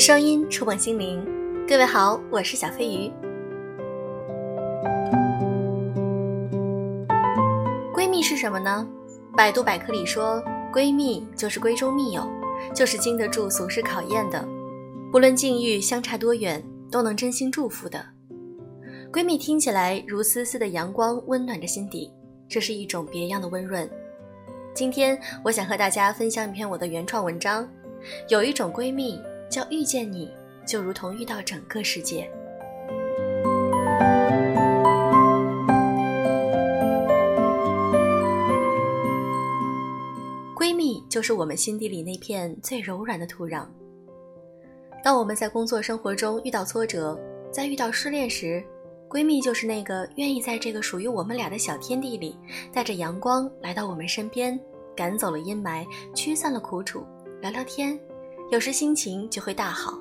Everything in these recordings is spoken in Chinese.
声音触碰心灵，各位好，我是小飞鱼。闺蜜是什么呢？百度百科里说，闺蜜就是闺中密友，就是经得住俗世考验的，不论境遇相差多远，都能真心祝福的。闺蜜听起来如丝丝的阳光，温暖着心底，这是一种别样的温润。今天我想和大家分享一篇我的原创文章，有一种闺蜜。叫遇见你，就如同遇到整个世界。闺蜜就是我们心底里那片最柔软的土壤。当我们在工作生活中遇到挫折，在遇到失恋时，闺蜜就是那个愿意在这个属于我们俩的小天地里，带着阳光来到我们身边，赶走了阴霾，驱散了苦楚，聊聊天。有时心情就会大好。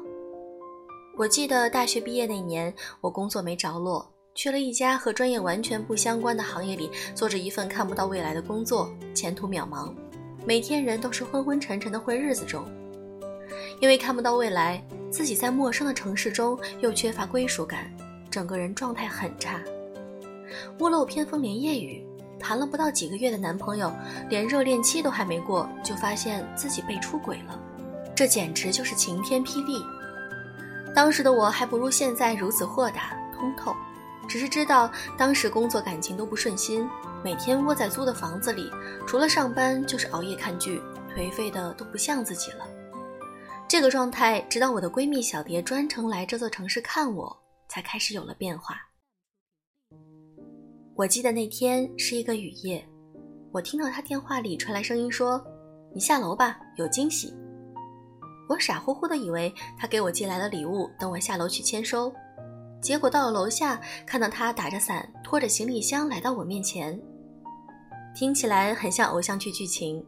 我记得大学毕业那年，我工作没着落，去了一家和专业完全不相关的行业里，做着一份看不到未来的工作，前途渺茫，每天人都是昏昏沉沉的混日子中。因为看不到未来，自己在陌生的城市中又缺乏归属感，整个人状态很差。屋漏偏逢连夜雨，谈了不到几个月的男朋友，连热恋期都还没过，就发现自己被出轨了。这简直就是晴天霹雳！当时的我还不如现在如此豁达通透，只是知道当时工作感情都不顺心，每天窝在租的房子里，除了上班就是熬夜看剧，颓废的都不像自己了。这个状态，直到我的闺蜜小蝶专程来这座城市看我，才开始有了变化。我记得那天是一个雨夜，我听到她电话里传来声音说：“你下楼吧，有惊喜。”我傻乎乎的以为他给我寄来了礼物，等我下楼去签收。结果到了楼下，看到他打着伞，拖着行李箱来到我面前。听起来很像偶像剧剧情，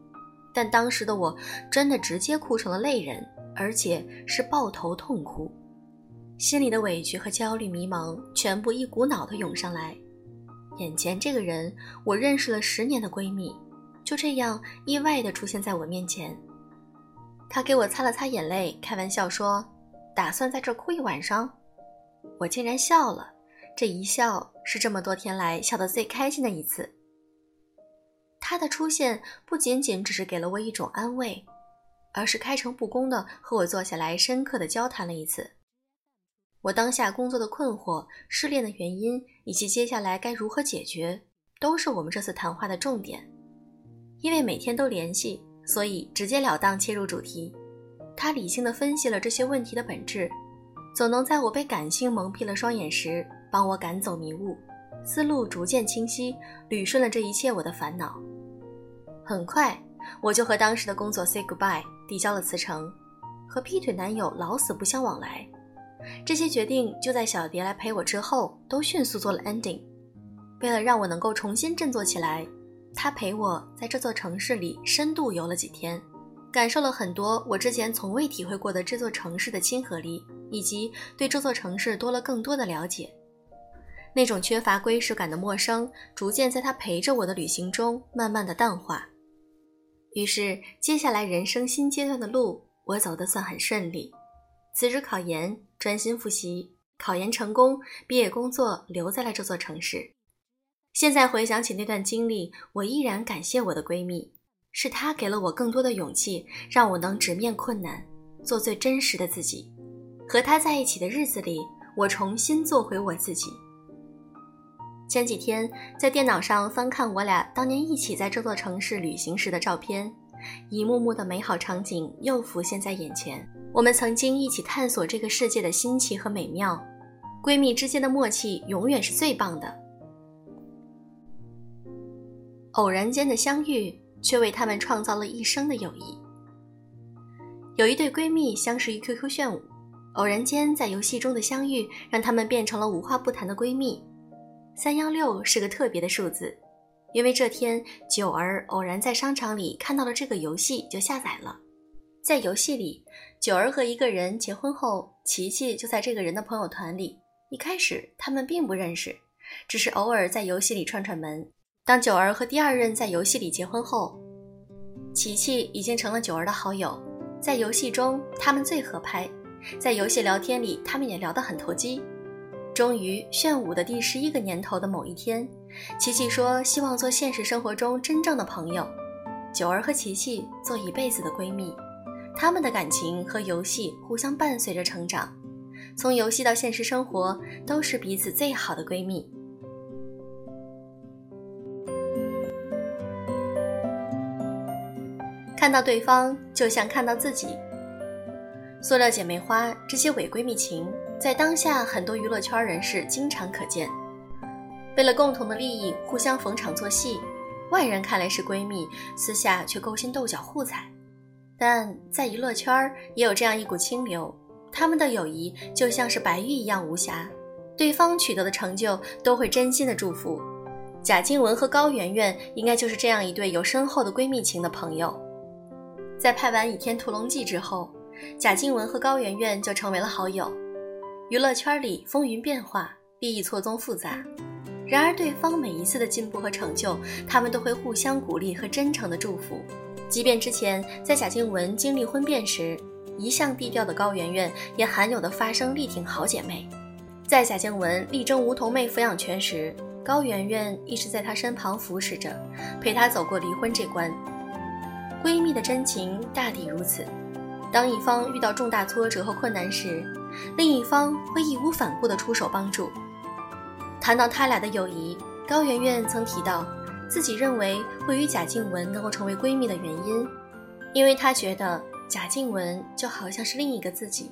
但当时的我真的直接哭成了泪人，而且是抱头痛哭，心里的委屈和焦虑、迷茫全部一股脑的涌上来。眼前这个人，我认识了十年的闺蜜，就这样意外的出现在我面前。他给我擦了擦眼泪，开玩笑说：“打算在这哭一晚上。”我竟然笑了，这一笑是这么多天来笑得最开心的一次。他的出现不仅仅只是给了我一种安慰，而是开诚布公的和我坐下来，深刻的交谈了一次。我当下工作的困惑、失恋的原因以及接下来该如何解决，都是我们这次谈话的重点。因为每天都联系。所以直截了当切入主题，他理性的分析了这些问题的本质，总能在我被感性蒙蔽了双眼时，帮我赶走迷雾，思路逐渐清晰，捋顺了这一切我的烦恼。很快，我就和当时的工作 say goodbye，递交了辞呈，和劈腿男友老死不相往来。这些决定就在小蝶来陪我之后，都迅速做了 ending。为了让我能够重新振作起来。他陪我在这座城市里深度游了几天，感受了很多我之前从未体会过的这座城市的亲和力，以及对这座城市多了更多的了解。那种缺乏归属感的陌生，逐渐在他陪着我的旅行中慢慢的淡化。于是，接下来人生新阶段的路，我走得算很顺利。辞职考研，专心复习，考研成功，毕业工作，留在了这座城市。现在回想起那段经历，我依然感谢我的闺蜜，是她给了我更多的勇气，让我能直面困难，做最真实的自己。和她在一起的日子里，我重新做回我自己。前几天在电脑上翻看我俩当年一起在这座城市旅行时的照片，一幕幕的美好场景又浮现在眼前。我们曾经一起探索这个世界的新奇和美妙，闺蜜之间的默契永远是最棒的。偶然间的相遇，却为他们创造了一生的友谊。有一对闺蜜相识于 QQ 炫舞，偶然间在游戏中的相遇，让她们变成了无话不谈的闺蜜。三幺六是个特别的数字，因为这天九儿偶然在商场里看到了这个游戏，就下载了。在游戏里，九儿和一个人结婚后，琪琪就在这个人的朋友团里。一开始他们并不认识，只是偶尔在游戏里串串门。当九儿和第二任在游戏里结婚后，琪琪已经成了九儿的好友。在游戏中，他们最合拍，在游戏聊天里，他们也聊得很投机。终于，炫舞的第十一个年头的某一天，琪琪说希望做现实生活中真正的朋友。九儿和琪琪做一辈子的闺蜜，她们的感情和游戏互相伴随着成长，从游戏到现实生活都是彼此最好的闺蜜。看到对方就像看到自己。塑料姐妹花这些伪闺蜜情，在当下很多娱乐圈人士经常可见。为了共同的利益，互相逢场作戏，外人看来是闺蜜，私下却勾心斗角互踩。但在娱乐圈也有这样一股清流，他们的友谊就像是白玉一样无瑕，对方取得的成就都会真心的祝福。贾静雯和高圆圆应该就是这样一对有深厚的闺蜜情的朋友。在拍完《倚天屠龙记》之后，贾静雯和高圆圆就成为了好友。娱乐圈里风云变化，利益错综复杂，然而对方每一次的进步和成就，他们都会互相鼓励和真诚的祝福。即便之前在贾静雯经历婚变时，一向低调的高圆圆也罕有的发声力挺好姐妹。在贾静雯力争梧桐妹抚养权时，高圆圆一直在她身旁扶持着，陪她走过离婚这关。闺蜜的真情大抵如此：当一方遇到重大挫折和困难时，另一方会义无反顾地出手帮助。谈到他俩的友谊，高圆圆曾提到，自己认为会与贾静雯能够成为闺蜜的原因，因为她觉得贾静雯就好像是另一个自己。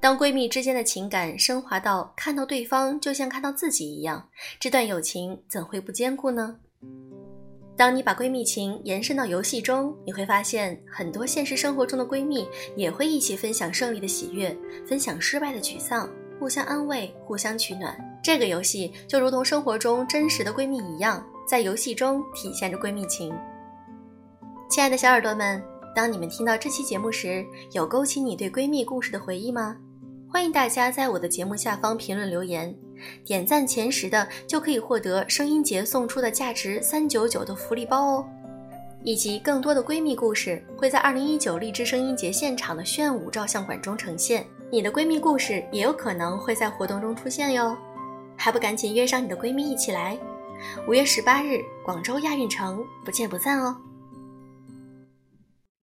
当闺蜜之间的情感升华到看到对方就像看到自己一样，这段友情怎会不坚固呢？当你把闺蜜情延伸到游戏中，你会发现很多现实生活中的闺蜜也会一起分享胜利的喜悦，分享失败的沮丧，互相安慰，互相取暖。这个游戏就如同生活中真实的闺蜜一样，在游戏中体现着闺蜜情。亲爱的小耳朵们，当你们听到这期节目时，有勾起你对闺蜜故事的回忆吗？欢迎大家在我的节目下方评论留言。点赞前十的就可以获得声音节送出的价值三九九的福利包哦，以及更多的闺蜜故事会在二零一九荔枝声音节现场的炫舞照相馆中呈现，你的闺蜜故事也有可能会在活动中出现哟，还不赶紧约上你的闺蜜一起来？五月十八日，广州亚运城，不见不散哦。